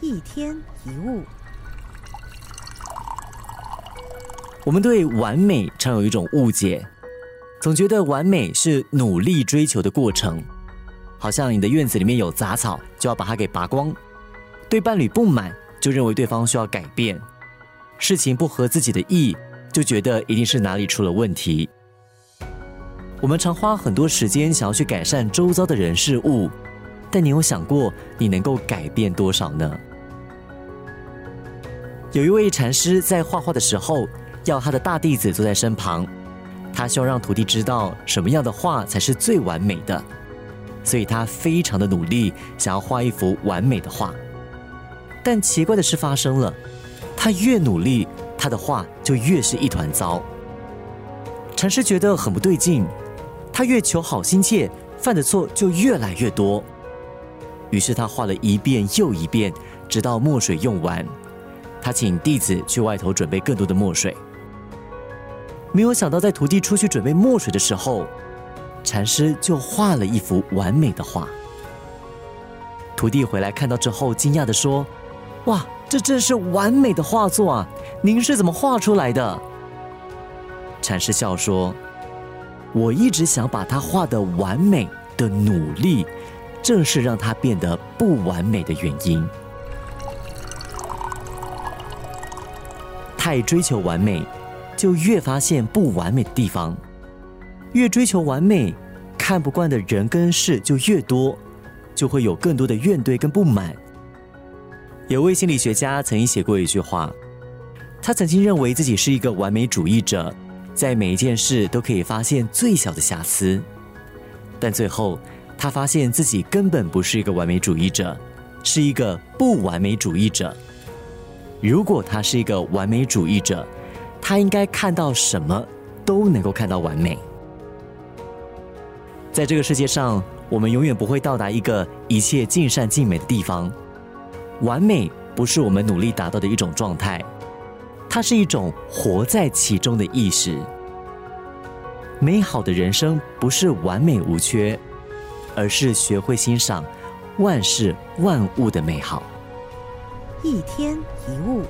一天一物，我们对完美常有一种误解，总觉得完美是努力追求的过程，好像你的院子里面有杂草，就要把它给拔光；对伴侣不满，就认为对方需要改变；事情不合自己的意，就觉得一定是哪里出了问题。我们常花很多时间想要去改善周遭的人事物。但你有想过，你能够改变多少呢？有一位禅师在画画的时候，要他的大弟子坐在身旁，他希望让徒弟知道什么样的画才是最完美的，所以他非常的努力，想要画一幅完美的画。但奇怪的事发生了，他越努力，他的画就越是一团糟。禅师觉得很不对劲，他越求好心切，犯的错就越来越多。于是他画了一遍又一遍，直到墨水用完。他请弟子去外头准备更多的墨水。没有想到，在徒弟出去准备墨水的时候，禅师就画了一幅完美的画。徒弟回来看到之后，惊讶的说：“哇，这真是完美的画作啊！您是怎么画出来的？”禅师笑说：“我一直想把它画的完美的努力。”正是让它变得不完美的原因。太追求完美，就越发现不完美的地方；越追求完美，看不惯的人跟事就越多，就会有更多的怨怼跟不满。有位心理学家曾经写过一句话，他曾经认为自己是一个完美主义者，在每一件事都可以发现最小的瑕疵，但最后。他发现自己根本不是一个完美主义者，是一个不完美主义者。如果他是一个完美主义者，他应该看到什么都能够看到完美。在这个世界上，我们永远不会到达一个一切尽善尽美的地方。完美不是我们努力达到的一种状态，它是一种活在其中的意识。美好的人生不是完美无缺。而是学会欣赏万事万物的美好。一天一物。